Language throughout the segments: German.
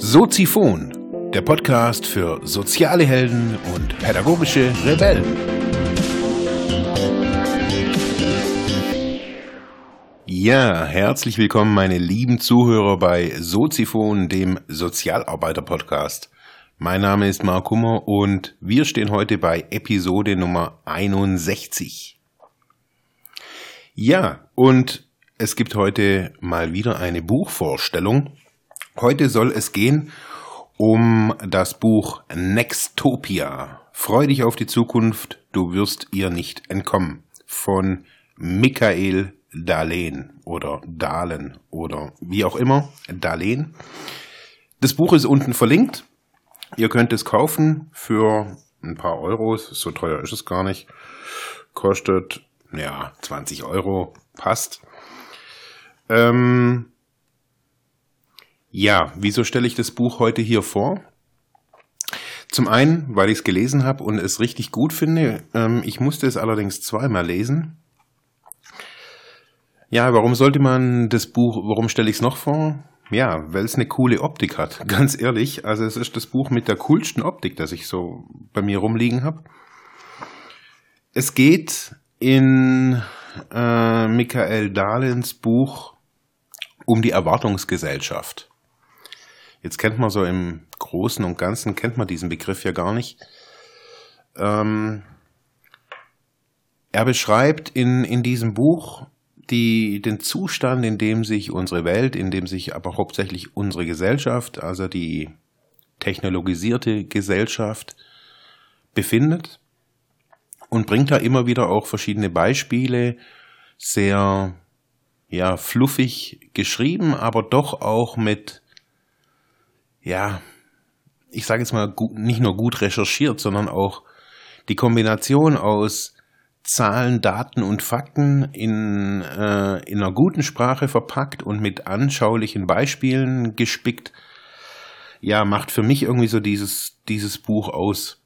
Soziphon, der Podcast für soziale Helden und pädagogische Rebellen. Ja, herzlich willkommen, meine lieben Zuhörer bei Soziphon, dem Sozialarbeiter-Podcast. Mein Name ist Mark Kummer und wir stehen heute bei Episode Nummer 61. Ja, und es gibt heute mal wieder eine Buchvorstellung Heute soll es gehen um das Buch Nextopia. Freu dich auf die Zukunft, du wirst ihr nicht entkommen. Von Michael Dahlen oder Dahlen oder wie auch immer, Dahlen. Das Buch ist unten verlinkt. Ihr könnt es kaufen für ein paar Euros. So teuer ist es gar nicht. Kostet, ja, 20 Euro. Passt. Ähm, ja, wieso stelle ich das Buch heute hier vor? Zum einen, weil ich es gelesen habe und es richtig gut finde. Ähm, ich musste es allerdings zweimal lesen. Ja, warum sollte man das Buch, warum stelle ich es noch vor? Ja, weil es eine coole Optik hat, ganz ehrlich. Also es ist das Buch mit der coolsten Optik, das ich so bei mir rumliegen habe. Es geht in äh, Michael Dahlens Buch um die Erwartungsgesellschaft. Jetzt kennt man so im Großen und Ganzen, kennt man diesen Begriff ja gar nicht. Ähm, er beschreibt in, in diesem Buch die, den Zustand, in dem sich unsere Welt, in dem sich aber hauptsächlich unsere Gesellschaft, also die technologisierte Gesellschaft, befindet und bringt da immer wieder auch verschiedene Beispiele, sehr ja fluffig geschrieben, aber doch auch mit ja, ich sage jetzt mal, gut, nicht nur gut recherchiert, sondern auch die Kombination aus Zahlen, Daten und Fakten in, äh, in einer guten Sprache verpackt und mit anschaulichen Beispielen gespickt, ja, macht für mich irgendwie so dieses, dieses Buch aus.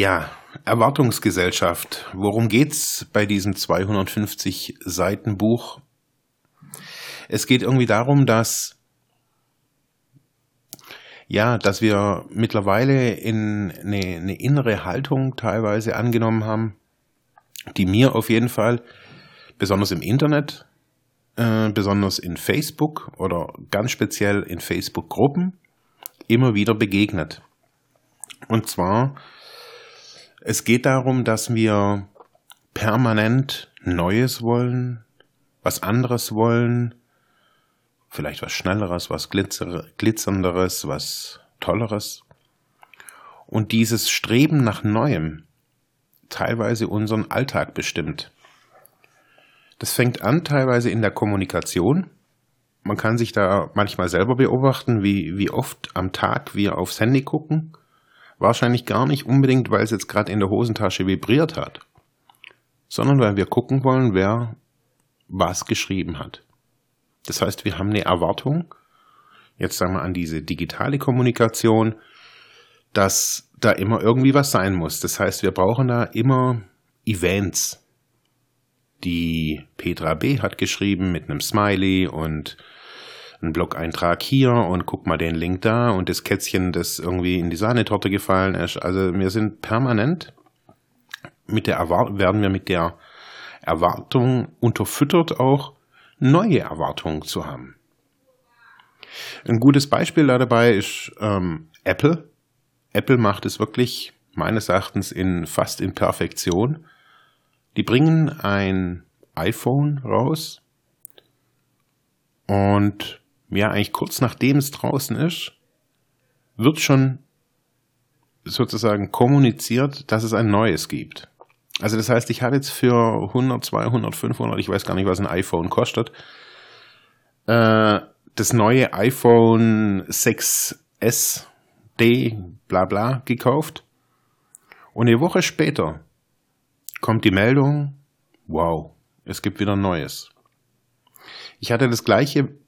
Ja, Erwartungsgesellschaft. Worum geht's bei diesem 250 Seiten Buch? Es geht irgendwie darum, dass ja, dass wir mittlerweile in eine, eine innere Haltung teilweise angenommen haben, die mir auf jeden Fall, besonders im Internet, äh, besonders in Facebook oder ganz speziell in Facebook-Gruppen, immer wieder begegnet. Und zwar, es geht darum, dass wir permanent Neues wollen, was anderes wollen, vielleicht was Schnelleres, was Glitzer, Glitzernderes, was Tolleres. Und dieses Streben nach Neuem teilweise unseren Alltag bestimmt. Das fängt an teilweise in der Kommunikation. Man kann sich da manchmal selber beobachten, wie, wie oft am Tag wir aufs Handy gucken. Wahrscheinlich gar nicht unbedingt, weil es jetzt gerade in der Hosentasche vibriert hat, sondern weil wir gucken wollen, wer was geschrieben hat. Das heißt, wir haben eine Erwartung, jetzt sagen wir an diese digitale Kommunikation, dass da immer irgendwie was sein muss. Das heißt, wir brauchen da immer Events. Die Petra B. hat geschrieben mit einem Smiley und einen Blog-Eintrag hier und guck mal den Link da und das Kätzchen, das irgendwie in die Sahnetorte gefallen ist. Also wir sind permanent mit der Erwartung, werden wir mit der Erwartung unterfüttert auch, neue Erwartungen zu haben. Ein gutes Beispiel dabei ist ähm, Apple. Apple macht es wirklich meines Erachtens in fast in Perfektion. Die bringen ein iPhone raus und ja, eigentlich kurz nachdem es draußen ist, wird schon sozusagen kommuniziert, dass es ein neues gibt. Also das heißt, ich habe jetzt für 100, 200, 500, ich weiß gar nicht, was ein iPhone kostet, äh, das neue iPhone 6S D bla bla gekauft. Und eine Woche später kommt die Meldung, wow, es gibt wieder Neues. Ich hatte das gleiche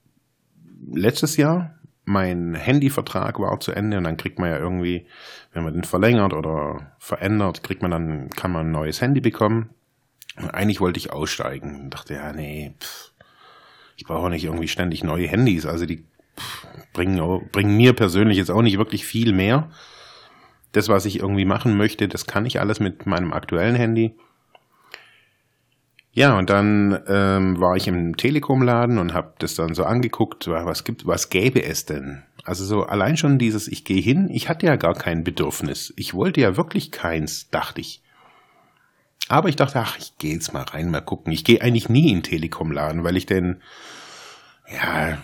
letztes Jahr mein Handyvertrag war zu Ende und dann kriegt man ja irgendwie, wenn man den verlängert oder verändert, kriegt man dann, kann man ein neues Handy bekommen. Eigentlich wollte ich aussteigen. Dachte, ja, nee, pff, ich brauche nicht irgendwie ständig neue Handys. Also die pff, bringen, bringen mir persönlich jetzt auch nicht wirklich viel mehr. Das, was ich irgendwie machen möchte, das kann ich alles mit meinem aktuellen Handy. Ja, und dann ähm, war ich im Telekom-Laden und habe das dann so angeguckt, was gibt, was gäbe es denn? Also so allein schon dieses, ich gehe hin, ich hatte ja gar kein Bedürfnis. Ich wollte ja wirklich keins, dachte ich. Aber ich dachte, ach, ich gehe jetzt mal rein, mal gucken. Ich gehe eigentlich nie in Telekom-Laden, weil ich denn, ja,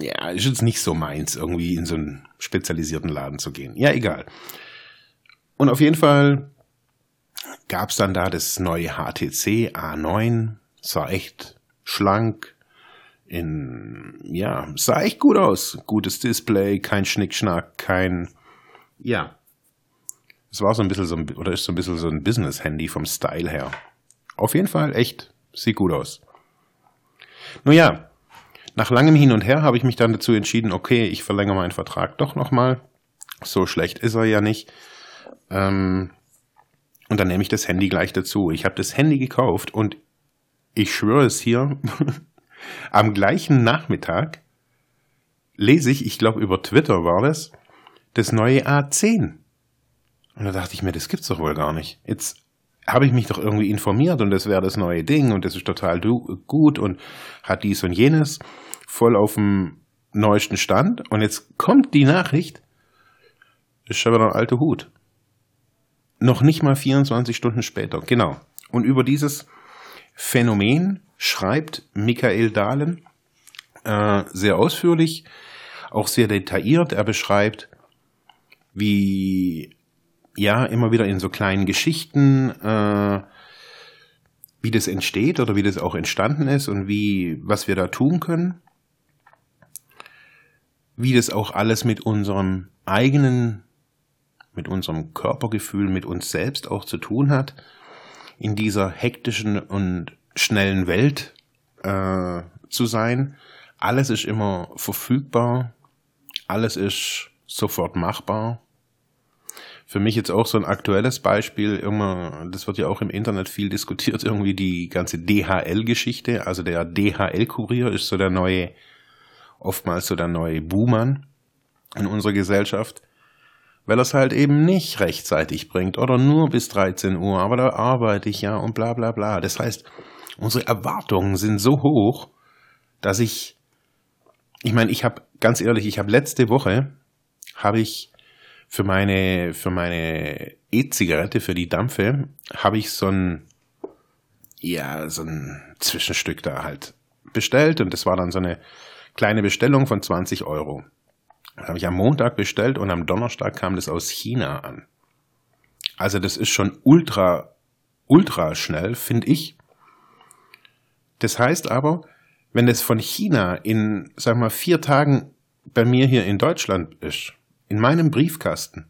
ja, ist jetzt nicht so meins, irgendwie in so einen spezialisierten Laden zu gehen. Ja, egal. Und auf jeden Fall gab es dann da das neue HTC A9, sah echt schlank, in, ja, sah echt gut aus. Gutes Display, kein Schnickschnack, kein, ja. Es war so ein bisschen so ein, oder ist so ein bisschen so ein Business-Handy vom Style her. Auf jeden Fall echt, sieht gut aus. Nun ja, nach langem Hin und Her habe ich mich dann dazu entschieden, okay, ich verlängere meinen Vertrag doch nochmal. So schlecht ist er ja nicht. Ähm, und dann nehme ich das Handy gleich dazu. Ich habe das Handy gekauft und ich schwöre es hier, am gleichen Nachmittag lese ich, ich glaube über Twitter war das, das neue A10. Und da dachte ich mir, das gibt's doch wohl gar nicht. Jetzt habe ich mich doch irgendwie informiert und das wäre das neue Ding und das ist total gut und hat dies und jenes voll auf dem neuesten Stand. Und jetzt kommt die Nachricht, ist schon wieder ein alter Hut. Noch nicht mal 24 Stunden später, genau. Und über dieses Phänomen schreibt Michael Dahlen äh, sehr ausführlich, auch sehr detailliert. Er beschreibt, wie ja immer wieder in so kleinen Geschichten, äh, wie das entsteht oder wie das auch entstanden ist und wie was wir da tun können, wie das auch alles mit unserem eigenen mit unserem Körpergefühl, mit uns selbst auch zu tun hat, in dieser hektischen und schnellen Welt äh, zu sein. Alles ist immer verfügbar, alles ist sofort machbar. Für mich jetzt auch so ein aktuelles Beispiel, immer, das wird ja auch im Internet viel diskutiert, irgendwie die ganze DHL-Geschichte. Also der DHL-Kurier ist so der neue, oftmals so der neue Buhmann in unserer Gesellschaft weil er es halt eben nicht rechtzeitig bringt oder nur bis 13 Uhr, aber da arbeite ich ja und bla bla bla. Das heißt, unsere Erwartungen sind so hoch, dass ich, ich meine, ich habe ganz ehrlich, ich habe letzte Woche habe ich für meine für meine E-Zigarette für die Dampfe habe ich so ein ja so ein Zwischenstück da halt bestellt und das war dann so eine kleine Bestellung von 20 Euro. Das habe ich am Montag bestellt und am Donnerstag kam das aus China an. Also das ist schon ultra, ultra schnell, finde ich. Das heißt aber, wenn das von China in, sag mal, vier Tagen bei mir hier in Deutschland ist, in meinem Briefkasten,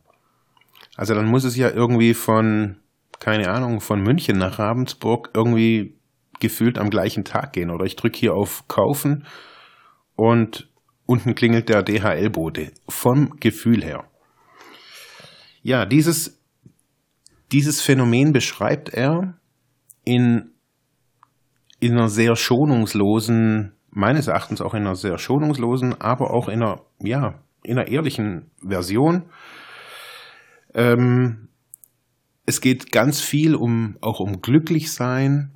also dann muss es ja irgendwie von, keine Ahnung, von München nach Ravensburg irgendwie gefühlt am gleichen Tag gehen. Oder ich drücke hier auf Kaufen und Unten klingelt der DHL-Bote. Vom Gefühl her. Ja, dieses, dieses Phänomen beschreibt er in, in einer sehr schonungslosen, meines Erachtens auch in einer sehr schonungslosen, aber auch in einer, ja, in einer ehrlichen Version. Ähm, es geht ganz viel um, auch um Glücklichsein,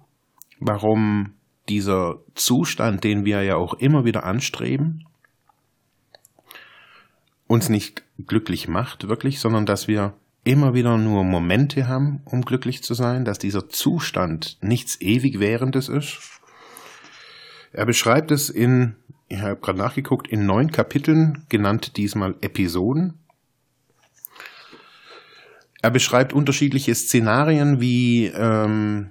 warum dieser Zustand, den wir ja auch immer wieder anstreben, uns nicht glücklich macht, wirklich, sondern dass wir immer wieder nur Momente haben, um glücklich zu sein, dass dieser Zustand nichts ewig währendes ist. Er beschreibt es in, ich habe gerade nachgeguckt, in neun Kapiteln, genannt diesmal Episoden. Er beschreibt unterschiedliche Szenarien wie ähm,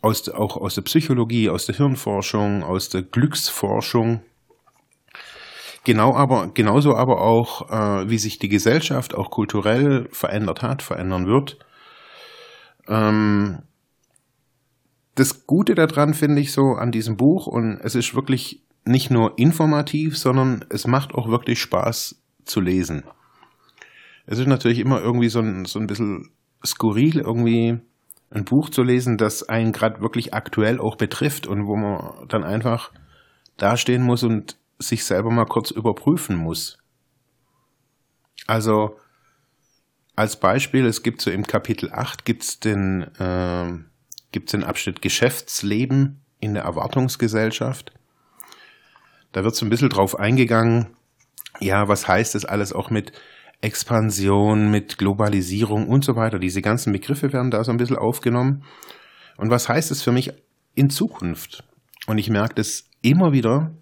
aus, auch aus der Psychologie, aus der Hirnforschung, aus der Glücksforschung, Genau aber, genauso aber auch, äh, wie sich die Gesellschaft auch kulturell verändert hat, verändern wird. Ähm, das Gute daran finde ich so an diesem Buch und es ist wirklich nicht nur informativ, sondern es macht auch wirklich Spaß zu lesen. Es ist natürlich immer irgendwie so ein, so ein bisschen skurril, irgendwie ein Buch zu lesen, das einen gerade wirklich aktuell auch betrifft und wo man dann einfach dastehen muss und sich selber mal kurz überprüfen muss. Also als Beispiel, es gibt so im Kapitel 8 gibt's den, äh, den Abschnitt Geschäftsleben in der Erwartungsgesellschaft. Da wird so ein bisschen drauf eingegangen, ja, was heißt das alles auch mit Expansion, mit Globalisierung und so weiter. Diese ganzen Begriffe werden da so ein bisschen aufgenommen. Und was heißt es für mich in Zukunft? Und ich merke das immer wieder,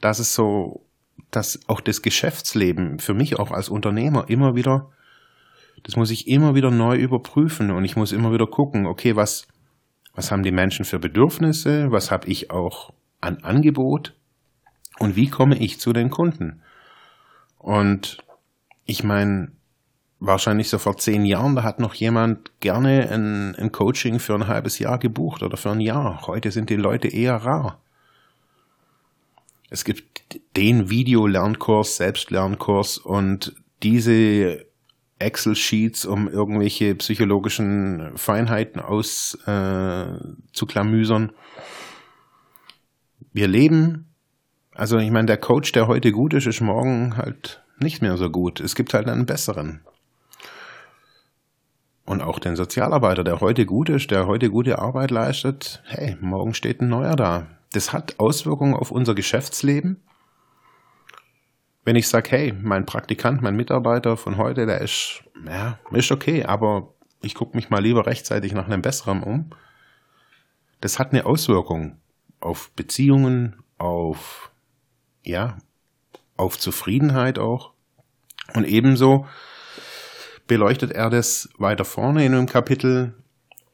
dass es so, dass auch das Geschäftsleben für mich auch als Unternehmer immer wieder, das muss ich immer wieder neu überprüfen und ich muss immer wieder gucken, okay, was, was haben die Menschen für Bedürfnisse, was habe ich auch an Angebot und wie komme ich zu den Kunden? Und ich meine, wahrscheinlich so vor zehn Jahren, da hat noch jemand gerne ein, ein, Coaching für ein halbes Jahr gebucht oder für ein Jahr. Heute sind die Leute eher rar. Es gibt den Video-Lernkurs, Selbstlernkurs und diese Excel-Sheets, um irgendwelche psychologischen Feinheiten auszuklamüsern. Äh, Wir leben, also ich meine, der Coach, der heute gut ist, ist morgen halt nicht mehr so gut. Es gibt halt einen besseren. Und auch den Sozialarbeiter, der heute gut ist, der heute gute Arbeit leistet, hey, morgen steht ein neuer da. Das hat Auswirkungen auf unser Geschäftsleben. Wenn ich sage, hey, mein Praktikant, mein Mitarbeiter von heute, der ist, ja, ist okay, aber ich gucke mich mal lieber rechtzeitig nach einem besseren um. Das hat eine Auswirkung auf Beziehungen, auf, ja, auf Zufriedenheit auch. Und ebenso beleuchtet er das weiter vorne in einem Kapitel,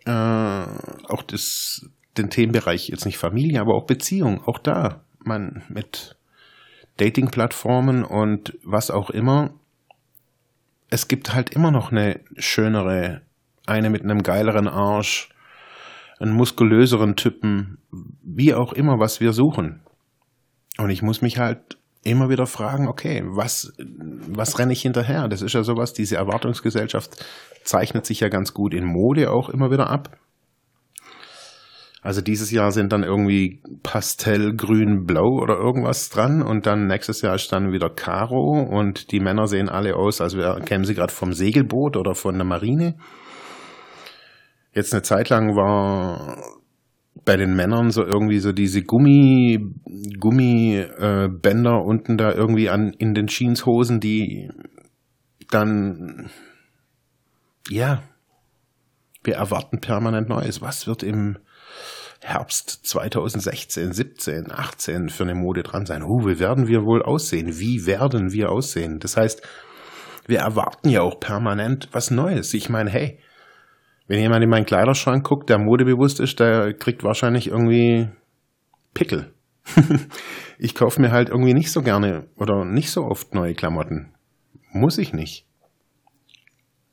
äh, auch das, den Themenbereich jetzt nicht Familie, aber auch Beziehung, auch da, man mit Dating-Plattformen und was auch immer, es gibt halt immer noch eine schönere, eine mit einem geileren Arsch, einen muskulöseren Typen, wie auch immer, was wir suchen. Und ich muss mich halt immer wieder fragen, okay, was, was renne ich hinterher? Das ist ja sowas, diese Erwartungsgesellschaft zeichnet sich ja ganz gut in Mode auch immer wieder ab. Also dieses Jahr sind dann irgendwie Pastell, Grün, Blau oder irgendwas dran und dann nächstes Jahr ist dann wieder Karo und die Männer sehen alle aus, als kämen sie gerade vom Segelboot oder von der Marine. Jetzt eine Zeit lang war bei den Männern so irgendwie so diese Gummi, Gummibänder äh, unten da irgendwie an in den Jeanshosen, die dann ja, wir erwarten permanent Neues. Was wird im Herbst 2016, 17, 18 für eine Mode dran sein? Oh, wie werden wir wohl aussehen? Wie werden wir aussehen? Das heißt, wir erwarten ja auch permanent was Neues. Ich meine, hey, wenn jemand in meinen Kleiderschrank guckt, der modebewusst ist, der kriegt wahrscheinlich irgendwie Pickel. ich kaufe mir halt irgendwie nicht so gerne oder nicht so oft neue Klamotten. Muss ich nicht.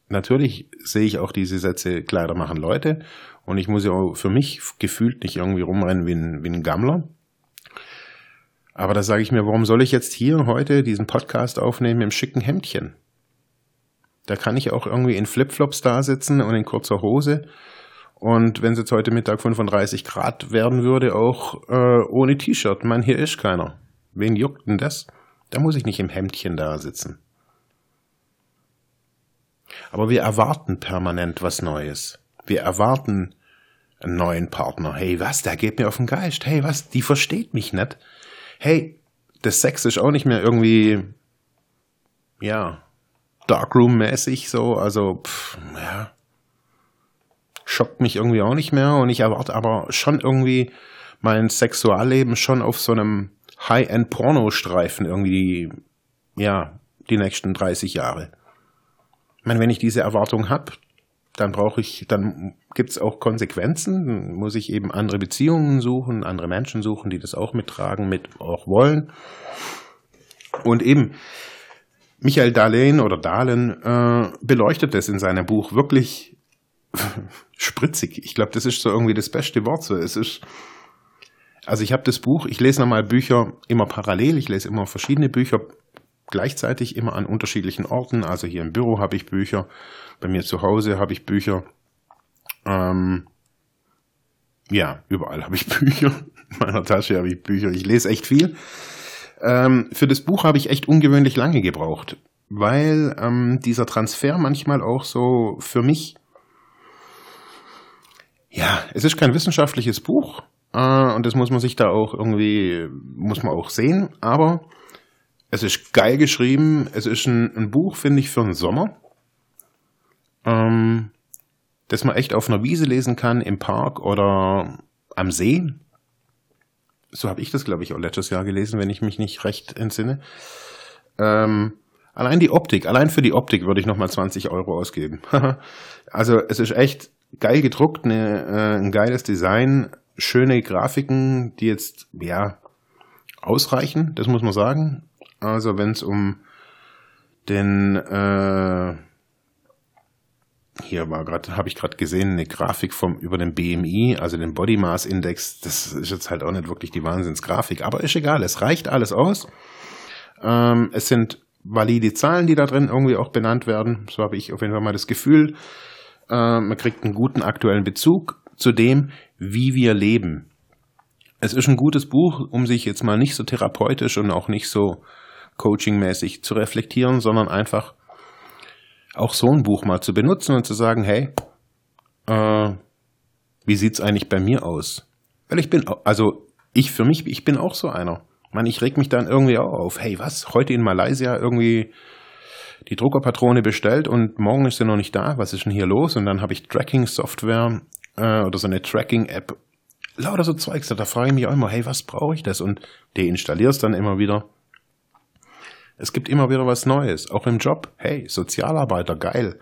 Natürlich sehe ich auch diese Sätze, Kleider machen Leute. Und ich muss ja auch für mich gefühlt nicht irgendwie rumrennen wie ein, wie ein Gammler. Aber da sage ich mir, warum soll ich jetzt hier heute diesen Podcast aufnehmen im schicken Hemdchen? Da kann ich auch irgendwie in Flipflops da sitzen und in kurzer Hose. Und wenn es jetzt heute Mittag 35 Grad werden würde, auch äh, ohne T-Shirt. Man, hier ist keiner. Wen juckt denn das? Da muss ich nicht im Hemdchen da sitzen. Aber wir erwarten permanent was Neues. Wir erwarten einen neuen Partner. Hey, was? Der geht mir auf den Geist. Hey, was? Die versteht mich nicht. Hey, das Sex ist auch nicht mehr irgendwie, ja, Darkroom-mäßig so, also pff, ja, schockt mich irgendwie auch nicht mehr und ich erwarte aber schon irgendwie mein Sexualleben schon auf so einem High-End-Porno-Streifen irgendwie, ja, die nächsten 30 Jahre. Meine, wenn ich diese Erwartung habe, dann brauche ich, dann gibt es auch Konsequenzen, dann muss ich eben andere Beziehungen suchen, andere Menschen suchen, die das auch mittragen, mit auch wollen. Und eben, Michael Dahlen oder Dahlen äh, beleuchtet das in seinem Buch wirklich spritzig. Ich glaube, das ist so irgendwie das beste Wort. So, es ist, also ich habe das Buch, ich lese nochmal Bücher immer parallel, ich lese immer verschiedene Bücher gleichzeitig, immer an unterschiedlichen Orten. Also hier im Büro habe ich Bücher, bei mir zu Hause habe ich Bücher Ähm, ja, überall habe ich Bücher. In meiner Tasche habe ich Bücher. Ich lese echt viel. Ähm, für das Buch habe ich echt ungewöhnlich lange gebraucht, weil ähm, dieser Transfer manchmal auch so für mich, ja, es ist kein wissenschaftliches Buch äh, und das muss man sich da auch irgendwie, muss man auch sehen, aber es ist geil geschrieben. Es ist ein, ein Buch, finde ich, für den Sommer. Ähm, das man echt auf einer Wiese lesen kann, im Park oder am See. So habe ich das, glaube ich, auch letztes Jahr gelesen, wenn ich mich nicht recht entsinne. Ähm, allein die Optik, allein für die Optik würde ich nochmal 20 Euro ausgeben. also es ist echt geil gedruckt, eine, äh, ein geiles Design, schöne Grafiken, die jetzt, ja, ausreichen, das muss man sagen. Also wenn es um den äh, hier war gerade, habe ich gerade gesehen, eine Grafik vom über den BMI, also den Body Mass Index. Das ist jetzt halt auch nicht wirklich die Wahnsinnsgrafik, aber ist egal, es reicht alles aus. Ähm, es sind valide Zahlen, die da drin irgendwie auch benannt werden. So habe ich auf jeden Fall mal das Gefühl. Äh, man kriegt einen guten aktuellen Bezug zu dem, wie wir leben. Es ist ein gutes Buch, um sich jetzt mal nicht so therapeutisch und auch nicht so coachingmäßig zu reflektieren, sondern einfach auch so ein Buch mal zu benutzen und zu sagen, hey, äh, wie sieht's eigentlich bei mir aus? Weil ich bin, also ich für mich, ich bin auch so einer. Man, ich reg mich dann irgendwie auch auf. Hey, was? Heute in Malaysia irgendwie die Druckerpatrone bestellt und morgen ist sie noch nicht da. Was ist denn hier los? Und dann habe ich Tracking-Software äh, oder so eine Tracking-App. Lauter so Zeugs. Da frage ich mich auch immer, hey, was brauche ich das? Und deinstalliere dann immer wieder. Es gibt immer wieder was Neues, auch im Job. Hey, Sozialarbeiter, geil.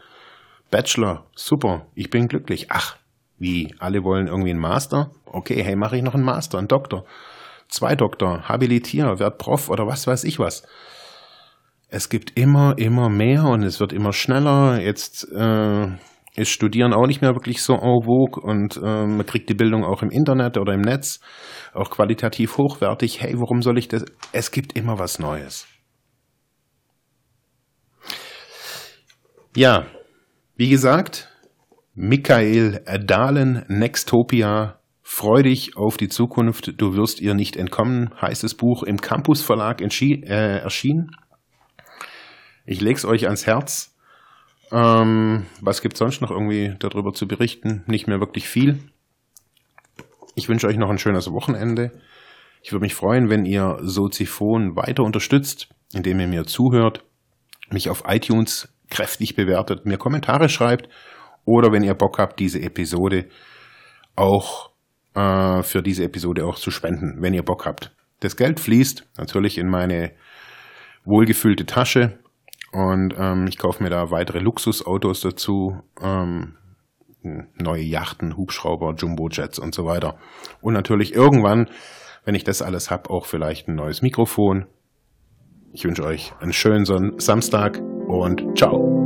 Bachelor, super, ich bin glücklich. Ach, wie, alle wollen irgendwie einen Master? Okay, hey, mache ich noch einen Master, einen Doktor. Zwei Doktor, habilitier, werd Prof oder was weiß ich was. Es gibt immer, immer mehr und es wird immer schneller. Jetzt äh, ist Studieren auch nicht mehr wirklich so en vogue und äh, man kriegt die Bildung auch im Internet oder im Netz, auch qualitativ hochwertig. Hey, warum soll ich das? Es gibt immer was Neues. Ja, wie gesagt, Michael Dahlen, Nextopia, freu dich auf die Zukunft, du wirst ihr nicht entkommen, heißt das Buch im Campus Verlag äh, erschienen. Ich leg's euch ans Herz. Ähm, was gibt's sonst noch irgendwie darüber zu berichten? Nicht mehr wirklich viel. Ich wünsche euch noch ein schönes Wochenende. Ich würde mich freuen, wenn ihr Soziphon weiter unterstützt, indem ihr mir zuhört, mich auf iTunes kräftig bewertet, mir Kommentare schreibt oder wenn ihr Bock habt, diese Episode auch äh, für diese Episode auch zu spenden, wenn ihr Bock habt. Das Geld fließt natürlich in meine wohlgefüllte Tasche und ähm, ich kaufe mir da weitere Luxusautos dazu, ähm, neue Yachten, Hubschrauber, Jumbojets und so weiter. Und natürlich irgendwann, wenn ich das alles habe, auch vielleicht ein neues Mikrofon. Ich wünsche euch einen schönen Samstag und ciao.